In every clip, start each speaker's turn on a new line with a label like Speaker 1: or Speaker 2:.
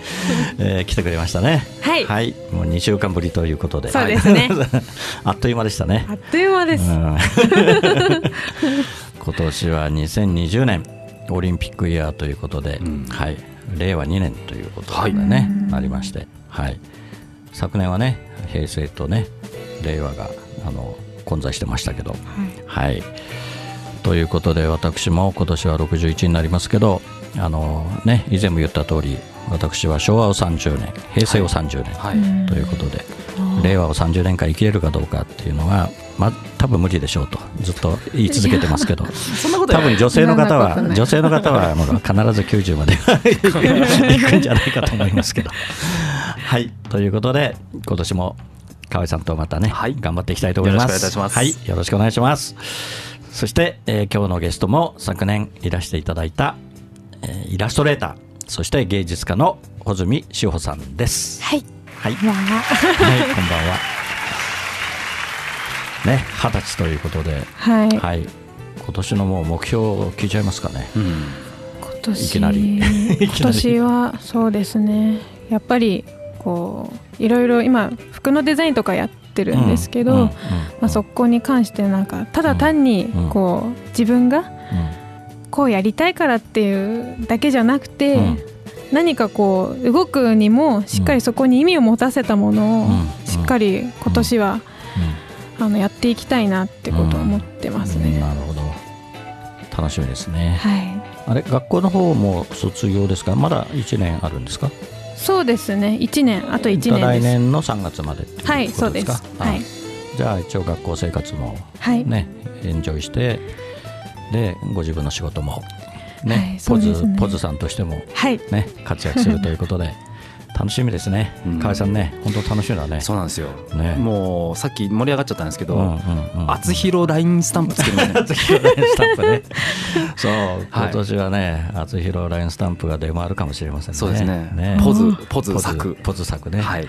Speaker 1: えー来てくれましたね。
Speaker 2: はい。
Speaker 1: もう2週間ぶりということで。
Speaker 2: そうですね。
Speaker 1: は いあっという間でしたね。
Speaker 2: あっという間です、
Speaker 1: うん。今年は2020年オリンピックイヤーということで、
Speaker 3: ん。
Speaker 1: はい、令和2年ということでね、ありまして、はい、昨年はね平成とね令和があの混在してましたけど、はい。ということで私も今年は61になりますけどあの、ね、以前も言った通り私は昭和を30年平成を30年、
Speaker 3: はい。
Speaker 1: ということで、令和を30年間生きれるかどうかっていうのは、まあ、多分無理でしょうとずっと言い続けてますけど。
Speaker 3: そんなことない。
Speaker 1: 多分女性の方は女性の方はもう必ず90まで行くんじゃないかと思いますけど。はい。ということで今年も河合さんとまたね、
Speaker 3: はい。
Speaker 1: 頑張っていきたいと思います。
Speaker 3: よろしくお願いいたします。
Speaker 1: はい。よろしくお願いします。そして、えー今日のゲストも昨年いらしていただいた、えーイラストレーターそして芸術家の穂積志保さんです。
Speaker 2: はい。
Speaker 1: はい、
Speaker 2: まあ
Speaker 1: は。い、こんばんは。ね、二十歳ということで、
Speaker 2: はい、
Speaker 1: はい、今年のもう目標を聞いちゃいますかね。
Speaker 3: うん。
Speaker 2: 今年。
Speaker 1: いきなり。
Speaker 2: 今年はそうですね。やっぱりこういろいろ今服のデザインとかやってるんですけど、
Speaker 1: うん。うん。うん。
Speaker 2: まあ、そこに関してなんかただ単に
Speaker 1: うん。
Speaker 2: こう自分がこうやりたいからっていうだけじゃなくて、
Speaker 1: うん。
Speaker 2: 何かこう動くにもしっかりそこに意味を持たせたものを
Speaker 1: うん。
Speaker 2: しっかり今年はあのやっていきたいなってことを思ってます
Speaker 1: うん。
Speaker 2: ね。
Speaker 1: なるほど。楽しみですね。
Speaker 2: はい。
Speaker 1: あれ、学校の方も卒業ですか？まだ一年あるんですか？
Speaker 2: そうですね。1年。あと1年
Speaker 1: 来
Speaker 2: です。
Speaker 1: 年の3月までっていうことですか？
Speaker 2: はいそうです。
Speaker 1: あ。
Speaker 2: はい。
Speaker 1: じゃあ一応学校生活も
Speaker 2: はい、
Speaker 1: ね、エンジョイして、でご自分の仕事もね、
Speaker 2: はいそ
Speaker 1: ポズポズさんとしても
Speaker 2: はい。
Speaker 1: ね活躍するということで 楽しみですね。
Speaker 3: うん。
Speaker 1: 河合さんね、本当楽しみだね。
Speaker 3: そうなんですよ、
Speaker 1: ね。
Speaker 3: もうさっき盛り上がっちゃったんですけど、
Speaker 1: うんうんうん。
Speaker 3: 厚弘ラインスタンプつけるね。
Speaker 1: 厚弘ラインスタンプね。そう、
Speaker 3: はい。
Speaker 1: 今年はね、厚弘ラインスタンプが出回るかもしれませんね。
Speaker 3: そうですね。ポズポズ作。
Speaker 1: ポズ作ね。
Speaker 3: はい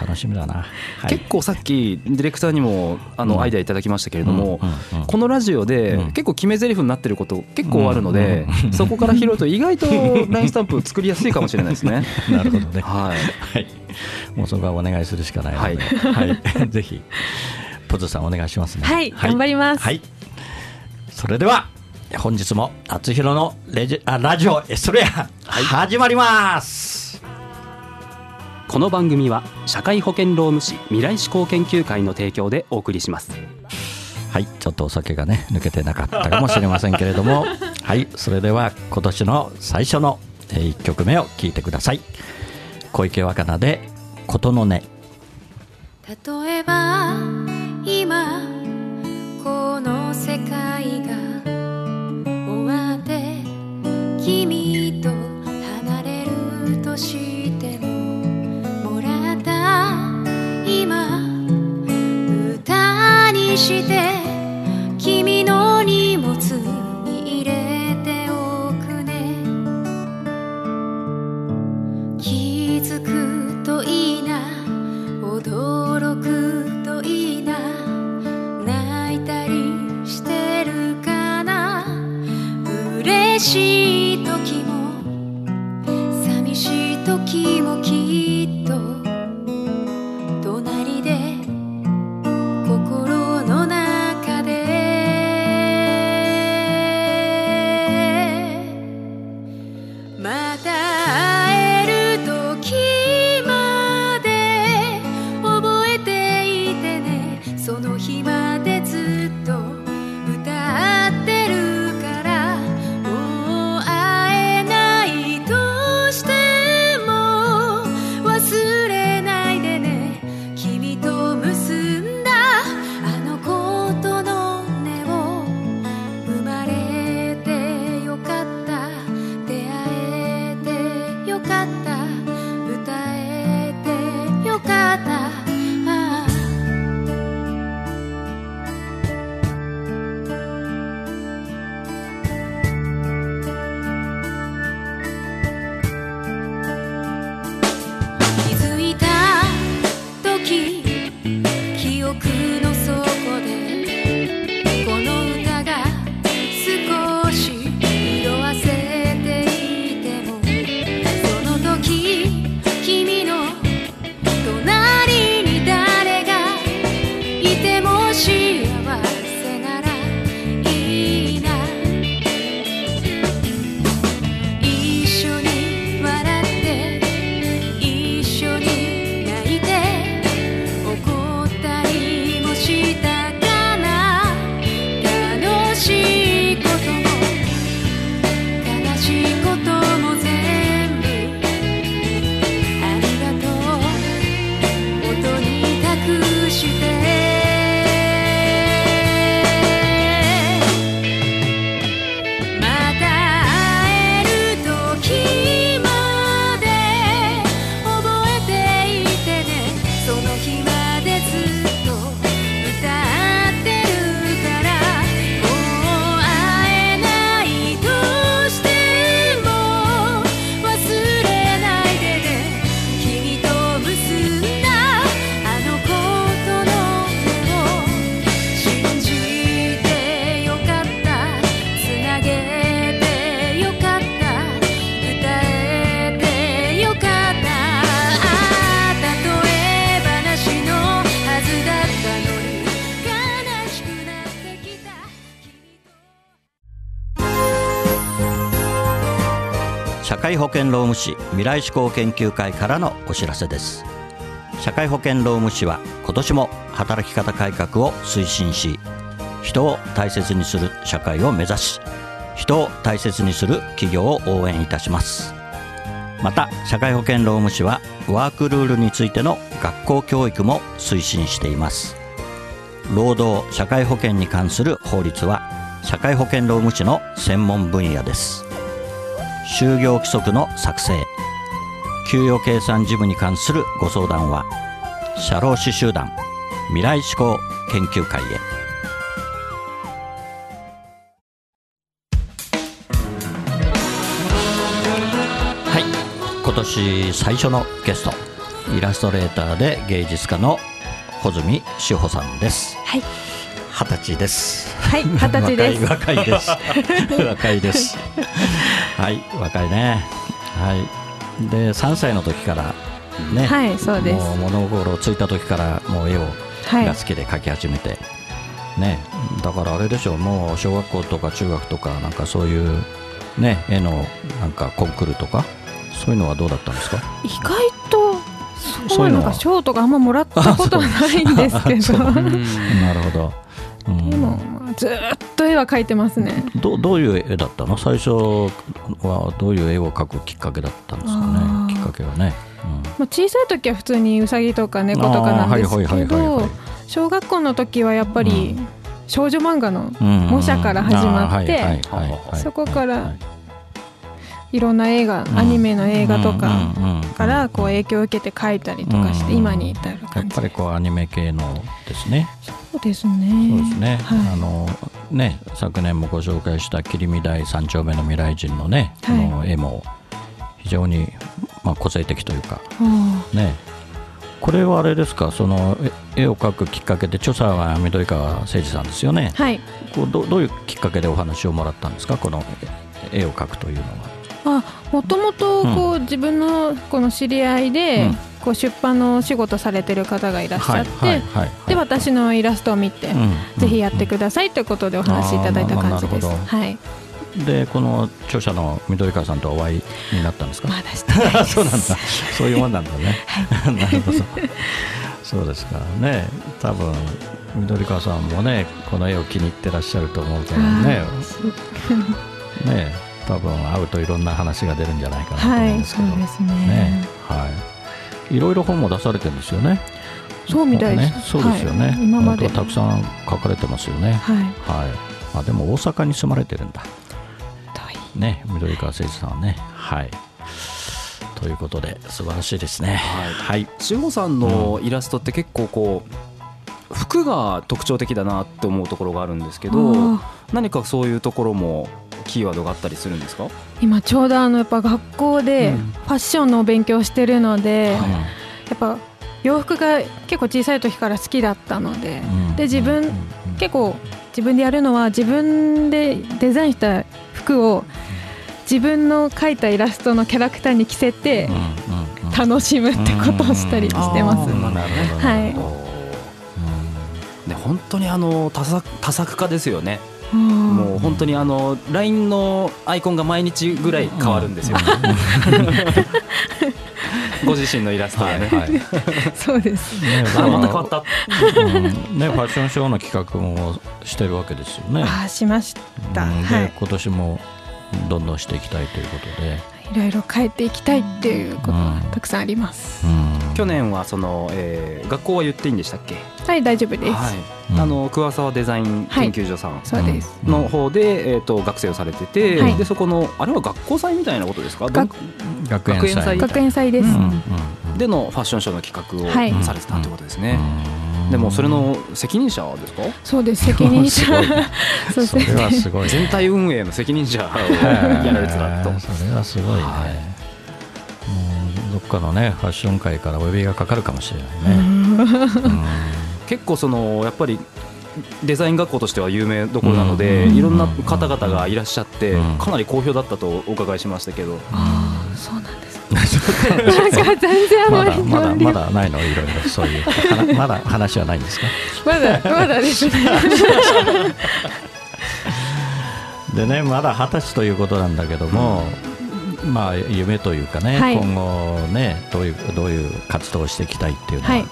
Speaker 1: 楽しみだな。はい
Speaker 3: 結構さっきディレクターにもあの
Speaker 1: うん
Speaker 3: アイデアいただきましたけれども、
Speaker 1: うんうんうん
Speaker 3: このラジオで
Speaker 1: うん
Speaker 3: 結構決め台詞になってること結構あるので、
Speaker 1: うん
Speaker 3: そこから拾うと意外とラインスタンプ作りやすいかもしれないですね。
Speaker 1: なるほどね。
Speaker 3: はい、
Speaker 1: はい。もうそこはお願いするしかないので、はい。ぜひ、ポズさんお願いしますね。
Speaker 2: はい頑張ります
Speaker 1: はい。それでは、本日も厚弘のレジあラジオエストレア、始まります。
Speaker 3: この番組は社会保険労務士未来志向研究会の提供でお送りします。
Speaker 1: はい、ちょっとお酒がね抜けてなかったかもしれませんけれども、はい、それでは今年の最初の1曲目を聴いてください。小池若菜で琴の音。
Speaker 4: 例えば今この世界が終わって君と
Speaker 1: 保険労務士未来志向研究会からのお知らせです。社会保険労務士は今年も働き方改革を推進し人を大切にする社会を目指し人を大切にする企業を応援いたします。また社会保険労務士はワークルールについての学校教育も推進しています。労働社会保険に関する法律は社会保険労務士の専門分野です。就業規則の作成。給与計算事務に関するご相談は社労士集団未来志向研究会へ。はい。今年最初のゲストイラストレーターで芸術家の穂積志保さんです。
Speaker 2: はい。
Speaker 1: 二十歳です。
Speaker 2: はい二十歳です。
Speaker 1: 若いです。若いです。はい若いね。はい。で3歳の時からね、
Speaker 2: はいそうです。
Speaker 1: もう物心ついた時からもう絵を
Speaker 2: はい。
Speaker 1: が好きで描き始めて、ね。だからあれでしょうもう小学校とか中学とかなんかそういうね絵のなんかコンクールとかそういうのはどうだったんですか？
Speaker 2: 意外とそ
Speaker 1: ういうのは？
Speaker 2: 賞とかあんまもらったことはないんですけど。
Speaker 1: なるほど、うん
Speaker 2: でもまあずーっと絵は描いてますね。
Speaker 1: どどういう絵だったの？最初はどういう絵を描くきっかけだったんですかね？きっかけはね、
Speaker 2: まあ、小さい時は普通にウサギとか猫とかなんですけど小学校の時はやっぱり少女漫画の
Speaker 1: うん。
Speaker 2: 模写から始まってそこから
Speaker 1: はい
Speaker 2: いろんな映画
Speaker 1: うん。
Speaker 2: アニメの映画とかからこう影響を受けて描いたりとかして
Speaker 1: うん
Speaker 2: 今に至る
Speaker 1: やっ
Speaker 2: 感じ
Speaker 1: ぱりこうアニメ系のですね。
Speaker 2: そうですね。
Speaker 1: そうですね、
Speaker 2: はい。
Speaker 1: あのね昨年もご紹介した切り台三丁目の未来人のね、
Speaker 2: はい。
Speaker 1: あの絵も非常に、まあ、個性的というか
Speaker 2: あ
Speaker 1: ね。これはあれですか？そのえ絵を描くきっかけで著者は緑川誠二さんですよね。
Speaker 2: ーはい。
Speaker 1: こうどどういうきっかけでお話をもらったんですか？この絵を描くというのは。
Speaker 2: あもともとこう自分のこの知り合いで
Speaker 1: うん。
Speaker 2: こう出版のお仕事されてる方がいらっしゃって
Speaker 1: はいはい
Speaker 2: で私のイラストを見て
Speaker 1: うん
Speaker 2: ぜひやってくださいということでお話しいただいた感じです。はい。
Speaker 1: でこの著者の緑川さんとお会いになったんですか？
Speaker 2: まだ
Speaker 1: そうなんだ。そういうもんなんだね。なるほど。そうですか。らね多分緑川さんもねこの絵を気に入ってらっしゃると思うからね。ね多分会うといろんな話が出るんじゃないかなと思
Speaker 2: はい
Speaker 1: うんですけど、
Speaker 2: そうですね。
Speaker 1: ねはい。いろいろ本も出されてるんですよね。
Speaker 2: そうみたいです、
Speaker 1: ね、そうですよね、
Speaker 2: はい。今まで。
Speaker 1: 本当はたくさん書かれてますよね。
Speaker 2: はい。
Speaker 1: はい。あでも大阪に住まれてるんだ。ね緑川誠二さんはね。はい。ということで素晴らしいですね。はい、
Speaker 3: 志保さんのイラストって結構こう服が特徴的だなって思うところがあるんですけど
Speaker 2: あ
Speaker 3: 何かそういうところもキーワードがあったりするんですか？
Speaker 2: 今ちょうどあのやっぱ学校で
Speaker 3: うん。
Speaker 2: ファッションのお勉強してるので、
Speaker 1: うん
Speaker 2: やっぱ洋服が結構小さい時から好きだったので、
Speaker 1: うん。
Speaker 2: で自分結構自分でやるのは自分でデザインした服を自分の描いたイラストのキャラクターに着せて楽しむってことをしたりしてます。はい
Speaker 1: なるほど。
Speaker 3: ね本当にあの多作多作家ですよねも
Speaker 2: も
Speaker 3: う本当にあの LINE のアイコンが毎日ぐらい変わるんですよ、ご自身のイラストがね、
Speaker 1: はい
Speaker 2: そうです。
Speaker 3: あまた変わった。
Speaker 1: うん。ねファッションショーの企画もしてるわけですよね。
Speaker 2: ああしました。
Speaker 1: うん。で
Speaker 2: はい。
Speaker 1: 今年もどんどんしていきたいということで
Speaker 2: いろいろ変えていきたいっていうことが
Speaker 1: うん。
Speaker 2: たくさんあります。
Speaker 1: うん。
Speaker 3: 去年はその、えー学校は言っていいんでしたっけ？
Speaker 2: はい大丈夫です。
Speaker 3: はい、
Speaker 1: うん。
Speaker 3: あの桑沢デザイン研究所さん
Speaker 2: そうです。
Speaker 3: の方で、えー、と学生をされてて、
Speaker 2: はい。
Speaker 3: でそこのあれは学校祭みたいなことですか？
Speaker 2: 学
Speaker 1: 学園祭。
Speaker 3: 学園祭。
Speaker 2: です。
Speaker 1: うんうんうん
Speaker 3: でのファッションショーの企画
Speaker 2: はい。
Speaker 3: をされてたってことですね、
Speaker 1: うん
Speaker 3: でもそれの責任者ですか？
Speaker 2: そうです。責任者。そう
Speaker 1: それはすごい。
Speaker 3: 全体運営の責任者 をやられてたと。
Speaker 1: それはすごいね、
Speaker 3: はい。
Speaker 1: もうどっかのねファッション界からお呼びがかかるかもしれないね、うん。
Speaker 3: 結構そのやっぱりデザイン学校としては有名どころなので、
Speaker 1: うん。
Speaker 3: いろんな方々がいらっしゃって、
Speaker 1: うん。
Speaker 3: かなり好評だったとお伺いしましたけど、
Speaker 2: ああそうなん。なんか全然あ
Speaker 1: ま
Speaker 2: まり
Speaker 1: だまだまだないのいろいろそういう。まだ話はないんですか
Speaker 2: まだまだですね。
Speaker 1: でねまだ二十歳ということなんだけども、まあ、夢というかね、
Speaker 2: はい。
Speaker 1: 今後ねどういうどういう活動をしていきたいっていうのは、
Speaker 2: はい。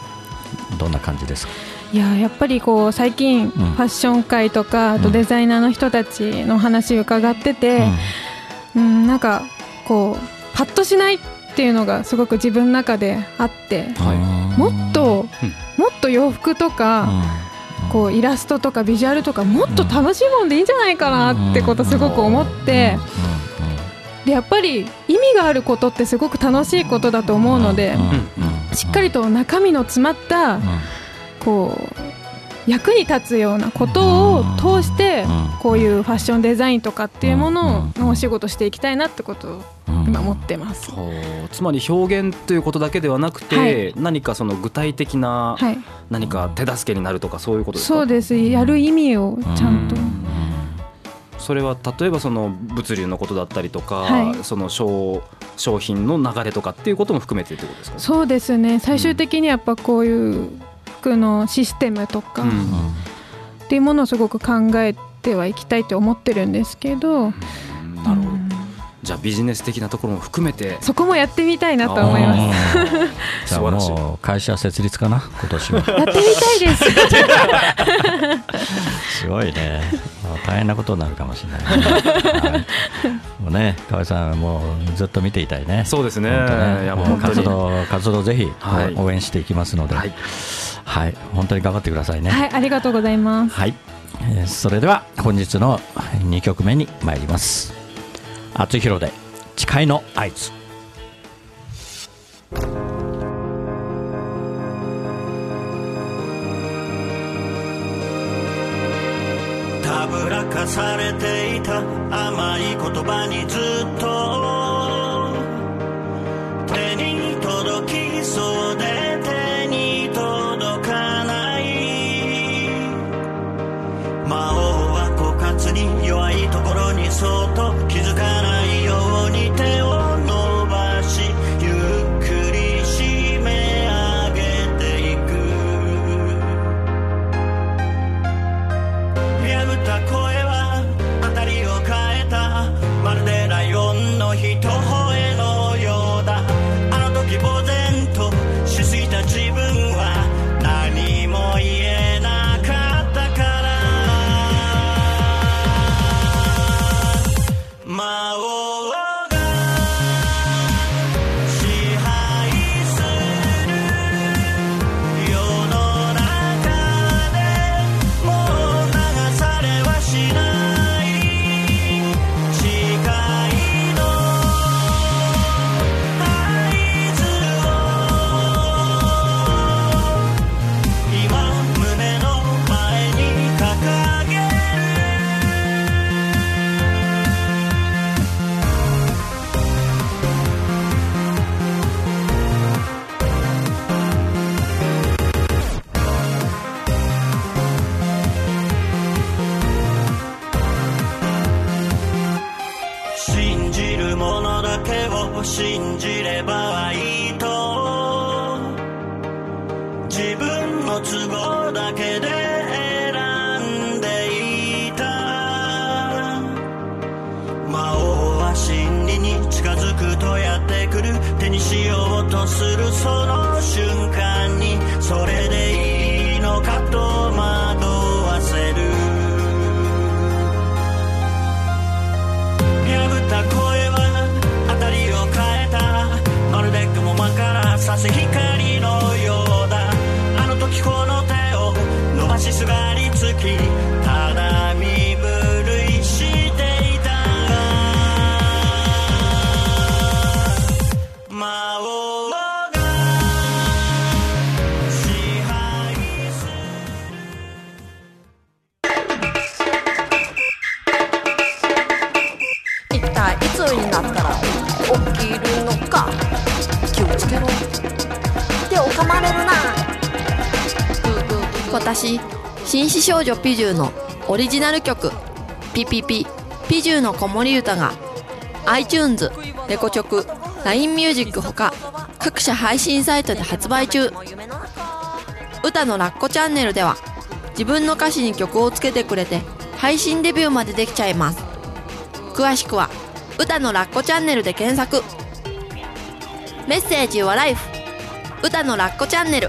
Speaker 1: どんな感じですか、
Speaker 2: いややっぱりこう最近ファッション界とかあとデザイナーの人たちの話を伺ってて、うん、なんかこうパッとしないっていうのがすごく自分の中であって
Speaker 1: はい。
Speaker 2: もっと、もっと洋服とか、こうイラストとかビジュアルとかもっと楽しいもんでいいんじゃないかなってことすごく思ってでやっぱり意味があることってすごく楽しいことだと思うのでしっかりと中身の詰まったこう役に立つようなことを通してこういうファッションデザインとかっていうもののお仕事していきたいなってことを今思ってます。
Speaker 3: つまり表現ということだけではなくて、
Speaker 2: はい。
Speaker 3: 何かその具体的な
Speaker 2: はい、
Speaker 3: 何か手助けになるとかそういうことですか？
Speaker 2: そうです。やる意味をちゃんと、
Speaker 3: それは例えばその物流のことだったりとか、
Speaker 2: はい。
Speaker 3: その商商品の流れとかっていうことも含めてってことですか？
Speaker 2: そうですね。最終的にやっぱこういう服のシステムとか
Speaker 3: うん。
Speaker 2: っていうものをすごく考えてはいきたいと思ってるんですけど、
Speaker 3: なるほど。
Speaker 2: うん。
Speaker 3: じゃあビジネス的なところも含めて。
Speaker 2: そこもやってみたいなと思います。
Speaker 1: す じゃあもう会社設立かな？今年は。
Speaker 2: やってみたいです。
Speaker 1: すごいね。大変なことになるかもしれない、はい。もうね河合さんもうずっと見ていたいね。
Speaker 3: そうですね。
Speaker 1: ね。活動活動ぜひ
Speaker 3: はい。
Speaker 1: 応援していきますので、
Speaker 3: は
Speaker 1: はいい、本当に頑張ってくださいね。
Speaker 2: はい、ありがとうございます。
Speaker 1: はい、えーそれでは本日の2曲目に参ります厚弘で誓いの合図
Speaker 5: たぶらかされていた甘い言葉にずっと光のようだ。あの時この手を伸ばしすがりつき。
Speaker 6: 少女ピジューのオリジナル曲「ピピピピジューの子守歌が iTunes、レコチョク、LINE ミュージックほか各社配信サイトで発売中。歌のラッコチャンネルでは自分の歌詞に曲をつけてくれて配信デビューまでできちゃいます。詳しくは歌のラッコチャンネルで検索。メッセージはライフ。歌のラッコチャンネル。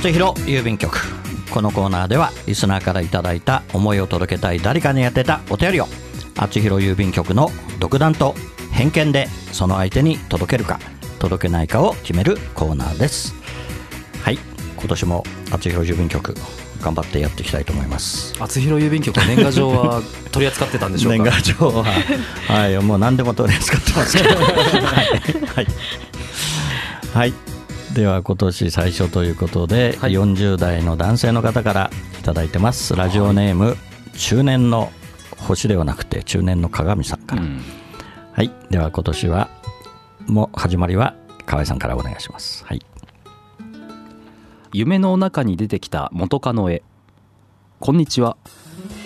Speaker 1: 厚弘郵便局。このコーナーではリスナーからいただいた思いを届けたい誰かに宛てたお便りを厚弘郵便局の独断と偏見でその相手に届けるか届けないかを決めるコーナーです。はい今年も厚弘郵便局頑張ってやっていきたいと思います。
Speaker 3: 厚弘郵便局年賀状は 取り扱ってたんでしょうか？
Speaker 1: 年賀状ははいもう何でも取り扱ってますけど。はい、はい。はいでは今年最初ということで、
Speaker 3: はい。
Speaker 1: 40代の男性の方からいただいてます。ラジオネーム、中年の星ではなくて中年の鏡さんから、
Speaker 3: うん。
Speaker 1: はい。では今年はもう始まりは河合さんからお願いします。はい。
Speaker 3: 夢の中に出てきた元カノへ。こんにちは。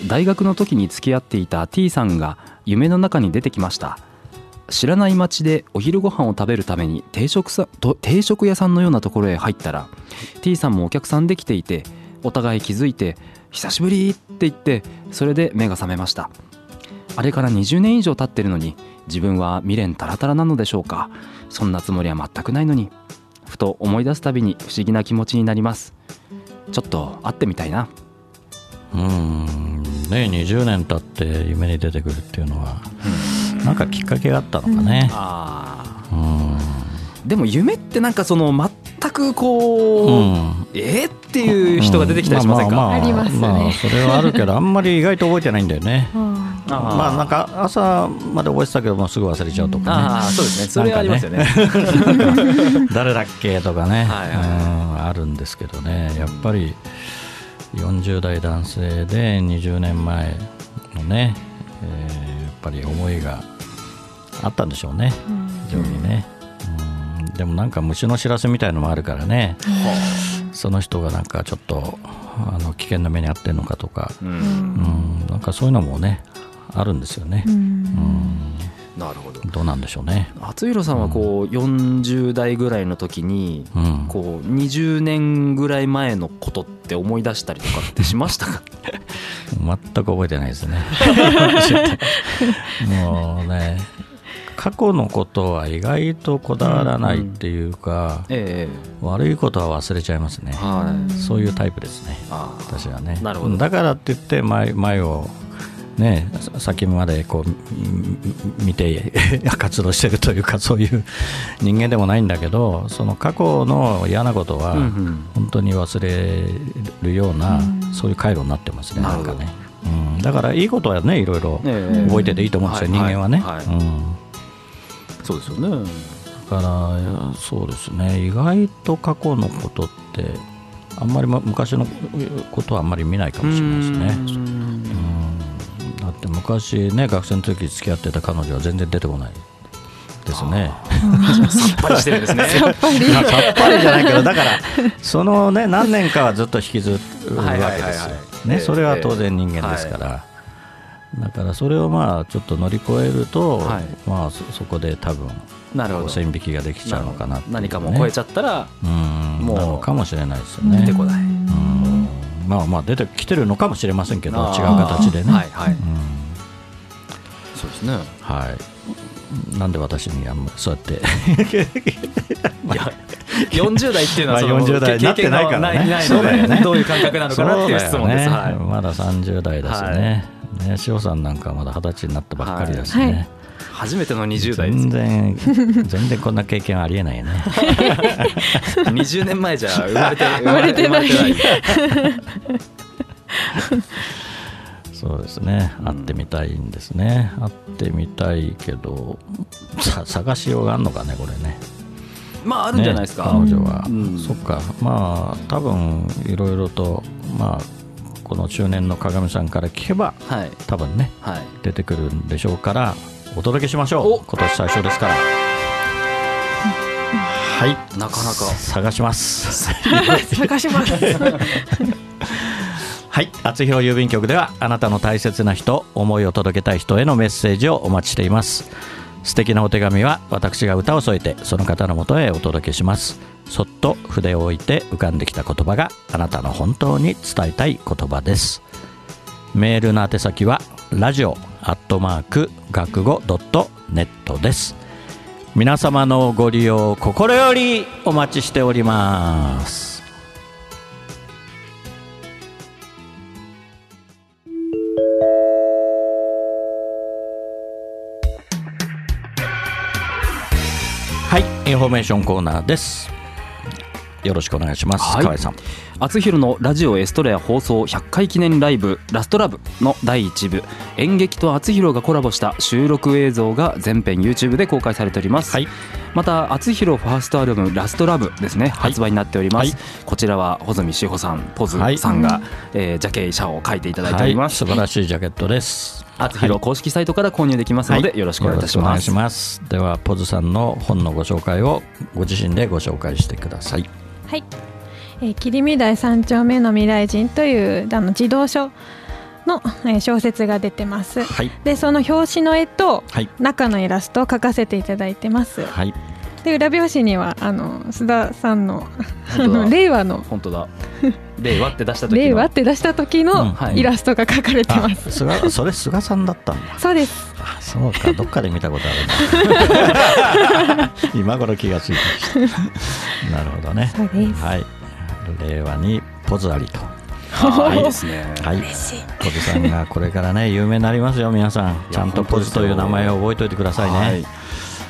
Speaker 3: 大学の時に付き合っていた T さんが夢の中に出てきました知らない町でお昼ご飯を食べるために定食さと定食屋さんのようなところへ入ったら T さんもお客さんで来ていてお互い気づいて「久しぶり!」って言ってそれで目が覚めました。あれから20年以上経ってるのに自分は未練たらたらなのでしょうか。そんなつもりは全くないのにふと思い出すたびに不思議な気持ちになります。ちょっと会ってみたいな。
Speaker 1: うーんね20年経って夢に出てくるっていうのは、なんかきっかけがあったのかね。
Speaker 3: あ
Speaker 1: うん。
Speaker 3: でも夢ってなんかその全く
Speaker 1: う
Speaker 3: こう、
Speaker 1: ん。
Speaker 3: えーっていう人が出てきたりしませんか、
Speaker 1: あまあまあ
Speaker 2: ありますね。
Speaker 1: まあそれはあるけどあんまり意外と覚えてないんだよね。
Speaker 2: あ
Speaker 3: あー
Speaker 1: まあなんか朝まで覚えてたけどもうすぐ忘れちゃうとかね。
Speaker 3: ああそうですね。それはありますよね。
Speaker 1: 誰だっけとかね、
Speaker 3: はいはい。
Speaker 1: うんあるんですけどね。やっぱり40代男性で20年前のね、えーやっぱり思いがあったんでしょうね。非常にね、うん。でもなんか虫の知らせみたいのもあるからね、その人がなんかちょっとあの危険な目に遭ってるのかとか、
Speaker 3: う
Speaker 2: うん。
Speaker 1: うん、なんかそういうのもねあるんですよね、うん。
Speaker 3: なるほど。
Speaker 1: どうなんでしょうね、
Speaker 3: 厚弘さんはこう40代ぐらいの時に
Speaker 1: うん、
Speaker 3: こう20年ぐらい前のことって思い出したりとかってしましたか？
Speaker 1: 全く覚えてないですね。もうね過去のことは意外とこだわらないっていうか、
Speaker 3: え
Speaker 1: 悪いことは忘れちゃいますね。
Speaker 3: え、はい。
Speaker 1: そういうタイプですね。私はね。
Speaker 3: なるほど。
Speaker 1: だからって言って前前をねさ先までこうみ見て 活動してるというかそういう人間でもないんだけどその過去の嫌なことは
Speaker 3: うんうん。
Speaker 1: 本当に忘れるような、そういう回路になってますね
Speaker 3: な
Speaker 1: んかね、うん、だからいいことはねいろいろ
Speaker 3: ええ。
Speaker 1: 覚えてていいと思うんですよ、
Speaker 3: はい
Speaker 1: 人間はね、
Speaker 3: はい。
Speaker 1: うん
Speaker 3: そうですよね。
Speaker 1: だからそうですね。意外と過去のことってあんまりま昔のことはあんまり見ないかもしれないですね。
Speaker 3: うーん。
Speaker 1: うん。だって昔ね学生の時付き合ってた彼女は全然出てこない。ですね。
Speaker 3: さっぱりしてるんですね。
Speaker 2: やっぱり。
Speaker 1: まあさっぱりじゃないけどだから そのね何年かはずっと引きずるわけですよ。
Speaker 3: ええ
Speaker 1: ねそれは当然人間ですから、だからそれをまあちょっと乗り越えると、
Speaker 3: はい。
Speaker 1: まあそそこで多分
Speaker 3: なるほど。
Speaker 1: 線引きができちゃうのかなね。
Speaker 3: 何かも超えちゃったら
Speaker 1: うん。
Speaker 3: もう
Speaker 1: かもしれないですよね。
Speaker 3: 出てこない。
Speaker 1: うん。まあまあ出てきてるのかもしれませんけど違う形でね、
Speaker 3: はいはい。
Speaker 1: うん。
Speaker 3: そうですね。
Speaker 1: はいなんで私にあんまそうやって。
Speaker 3: いや40代っていうのはその
Speaker 1: まあ40代になってないからね。
Speaker 3: 経験がない
Speaker 1: そうだよね。
Speaker 3: のでどういう感覚なのかなっていう質問です、
Speaker 1: そうだ
Speaker 3: はい。
Speaker 1: まだ30代ですよね、ね塩さんなんかまだ二十歳になったばっかりだし
Speaker 2: はい。
Speaker 1: ね、
Speaker 3: 初めての20代です
Speaker 1: 全然 全然こんな経験ありえないよね
Speaker 3: 20年前じゃ生まれて生
Speaker 2: まれてない。
Speaker 3: 生まれてない
Speaker 1: そうですね。会ってみたいんですね。会ってみたいけどさ探しようがあるのかねこれね。
Speaker 3: まああるんじゃないですか、
Speaker 1: 彼女は、
Speaker 3: うん。
Speaker 1: そっか。まあ多分いろいろとまあこの中年の鏡さんから聞けば
Speaker 3: はい。
Speaker 1: 多分ね
Speaker 3: はい。
Speaker 1: 出てくるんでしょうからお届けしましょう。今年最初ですから。はい。
Speaker 3: なかなか。
Speaker 1: 探します。
Speaker 2: 探します
Speaker 1: はい。厚弘郵便局ではあなたの大切な人思いを届けたい人へのメッセージをお待ちしています。素敵なお手紙は私が歌を添えてその方のもとへお届けします。そっと筆を置いて浮かんできた言葉があなたの本当に伝えたい言葉です。メールの宛先はラジオアットマーク学語ドットネットです。皆様のご利用心よりお待ちしております。はいインフォメーションコーナーです。よろしくお願いします、
Speaker 3: はい。
Speaker 1: 河合さん
Speaker 3: 厚弘のラジオエストレア放送100回記念ライブラストラブの第1部。演劇と厚弘がコラボした収録映像が全編 YouTube で公開されております、
Speaker 1: はい。
Speaker 3: また厚弘ファーストアルバムラストラブですね、発売になっております、
Speaker 1: は
Speaker 3: こちらは穂積志保さんポズ
Speaker 1: はい。
Speaker 3: さんが、えージャケ写を書いていただいております、
Speaker 1: はい、素晴らしいジャケットです。
Speaker 3: 厚弘公式サイトから購入できますので、よろしくお願いいたします。
Speaker 1: よろくお願いします。ではポズさんの本のご紹介をご自身でご紹介してください。
Speaker 2: はい、えー、切見台三丁目の未来人というあの児童書の、えー小説が出てます。
Speaker 1: はい。
Speaker 2: でその表紙の絵と
Speaker 1: はい。
Speaker 2: 中のイラストを描かせていただいてます。
Speaker 1: はい。
Speaker 2: で裏表紙にはあの須田さんのあの令和の
Speaker 3: 本当だ。令和って出した時の
Speaker 2: 令和って出した時
Speaker 1: うん
Speaker 2: の
Speaker 3: はい。
Speaker 2: イラストが描かれて
Speaker 1: あ
Speaker 2: ます。
Speaker 1: 菅それ菅さんだったんだ。
Speaker 2: そうです。
Speaker 1: あそうか。どっかで見たことあるな。今頃気がついてきた。なるほどね。
Speaker 2: そうです。
Speaker 1: はい令和にポズありと。
Speaker 3: あーいいですね。
Speaker 1: はい。ポズさんがこれからね有名になりますよ皆さん。ちゃんとポズという名前を覚えておいてください
Speaker 3: はい
Speaker 1: ね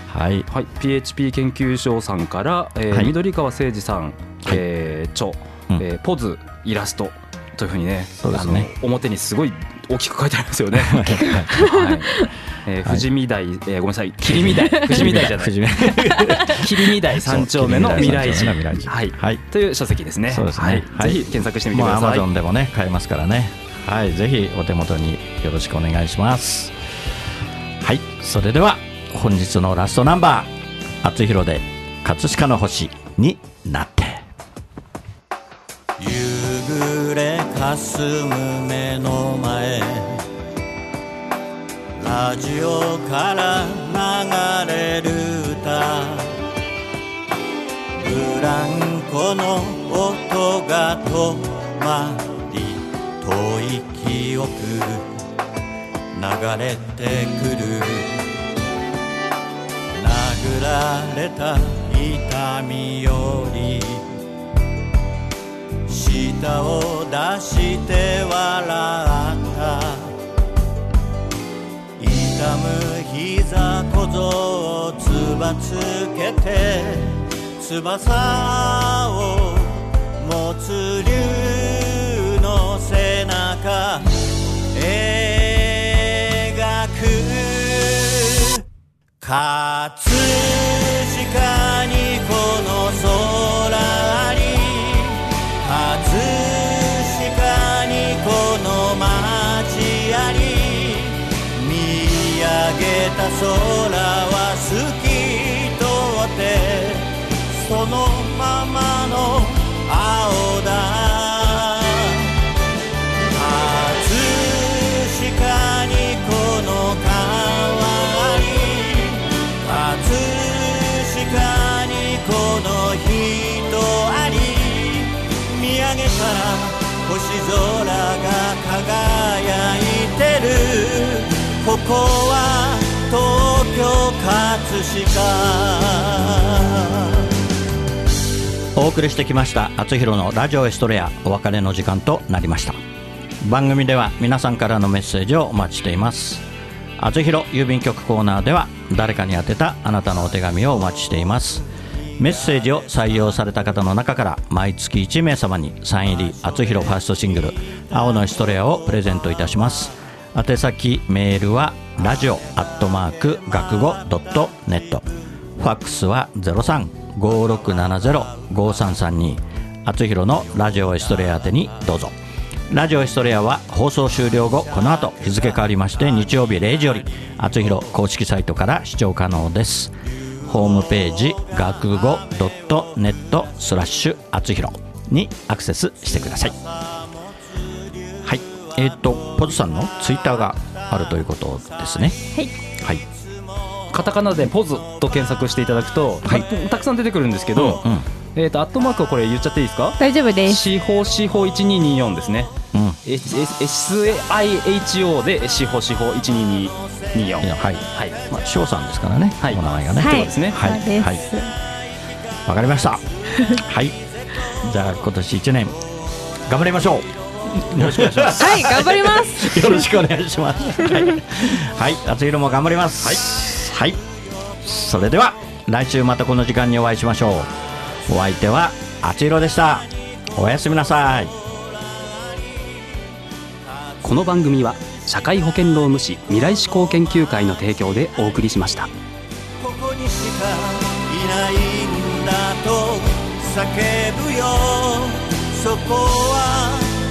Speaker 1: はい。
Speaker 3: はい、PHP 研究所さんから、えー
Speaker 1: はい。
Speaker 3: 緑川誠二さん、えー著、
Speaker 1: うん。
Speaker 3: えーポズイラストというふうにね
Speaker 1: そうですね。
Speaker 3: あの表にすごい大きく書いてありますよね。はいえー、富士見台、えーごめんなさい、霧見台、富士見台じゃない、
Speaker 1: 富士見
Speaker 3: 霧見台三丁目の未来人、
Speaker 1: 未来人
Speaker 3: はい、
Speaker 1: はい。
Speaker 3: という書籍ですね。
Speaker 1: そうですね。
Speaker 3: はい。
Speaker 1: はい。
Speaker 3: ぜひ検索してみてください。
Speaker 1: アマゾンでもね買えますからね。はい。ぜひお手元によろしくお願いします。はい。それでは本日のラストナンバー「厚弘で葛飾の星になって。
Speaker 5: 夕暮れかすむ目の前ラジオから流れる歌。ブランコの音が止まり遠い記憶流れてく。る殴られた痛みより舌を出して笑っ像をつばつけて翼を持つ竜の背中。描く。葛飾にこの空。た空は透き通ってそのままの青だ葛飾にこの川あり葛飾にこの人あり見上げたら星空が輝いてる。ここは東京葛飾
Speaker 1: お送りしてきました厚弘のラジオエストレアお別れの時間となりました。番組では皆さんからのメッセージをお待ちしています。厚弘郵便局コーナーでは誰かに宛てたあなたのお手紙をお待ちしています。メッセージを採用された方の中から毎月1名様にサイン入り厚弘ファーストシングル「青のエストレア」をプレゼントいたします。宛先メールはラジオアットマーク学語ドットネット。ファックスは0670-5332あつひろのラジオエストレア宛てにどうぞ。ラジオエストレアは放送終了後この後日付変わりまして日曜日0時よりあつひろ公式サイトから視聴可能です。ホームページ学語 .net スラッシュあつひろにアクセスしてください。はい。えっ、とポズさんのツイッターがあるということですね。
Speaker 2: はい。
Speaker 1: はい。
Speaker 3: カタカナでポズと検索していただくと、
Speaker 1: はい。
Speaker 3: たたくさん出てくるんですけど、
Speaker 1: うんうん。
Speaker 3: えっ、とアットマークはこれ言っちゃっていいですか？
Speaker 2: 大丈夫です。
Speaker 3: 司法司法一二二四ですね。
Speaker 1: うん。
Speaker 3: S S I H O で司法司法一二二二四。
Speaker 1: はい。
Speaker 3: はい。
Speaker 1: まあ翔さんですからね、
Speaker 3: はい。
Speaker 1: お名前がね。
Speaker 2: はい。
Speaker 3: そうですね。
Speaker 1: はい。はい。わかりました。はい。じゃあ今年一年頑張りましょうよろしくお願いします
Speaker 2: はい頑張ります
Speaker 1: よろしくお願いします。はい、はい、厚弘も頑張ります。はい、はい、それでは来週またこの時間にお会いしましょう。お相手は厚弘でした。おやすみなさい。
Speaker 3: この番組は社会保険労務士未来志向研究会の提供でお送りしました。
Speaker 5: ここにしかいないんだと叫ぶよそこは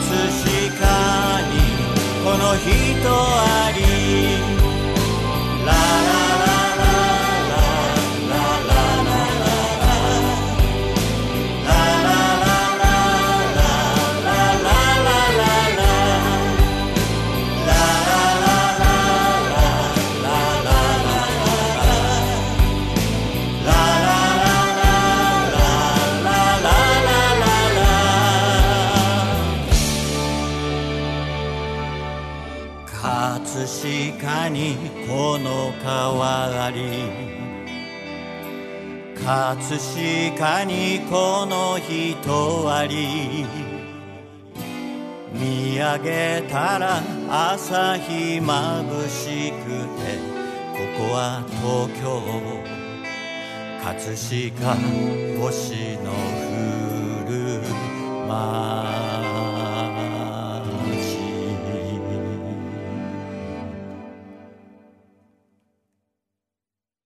Speaker 5: 葛飾にこの人あり葛飾にこの人あり見上げたら朝日まぶしくてここは東京葛飾星の降る街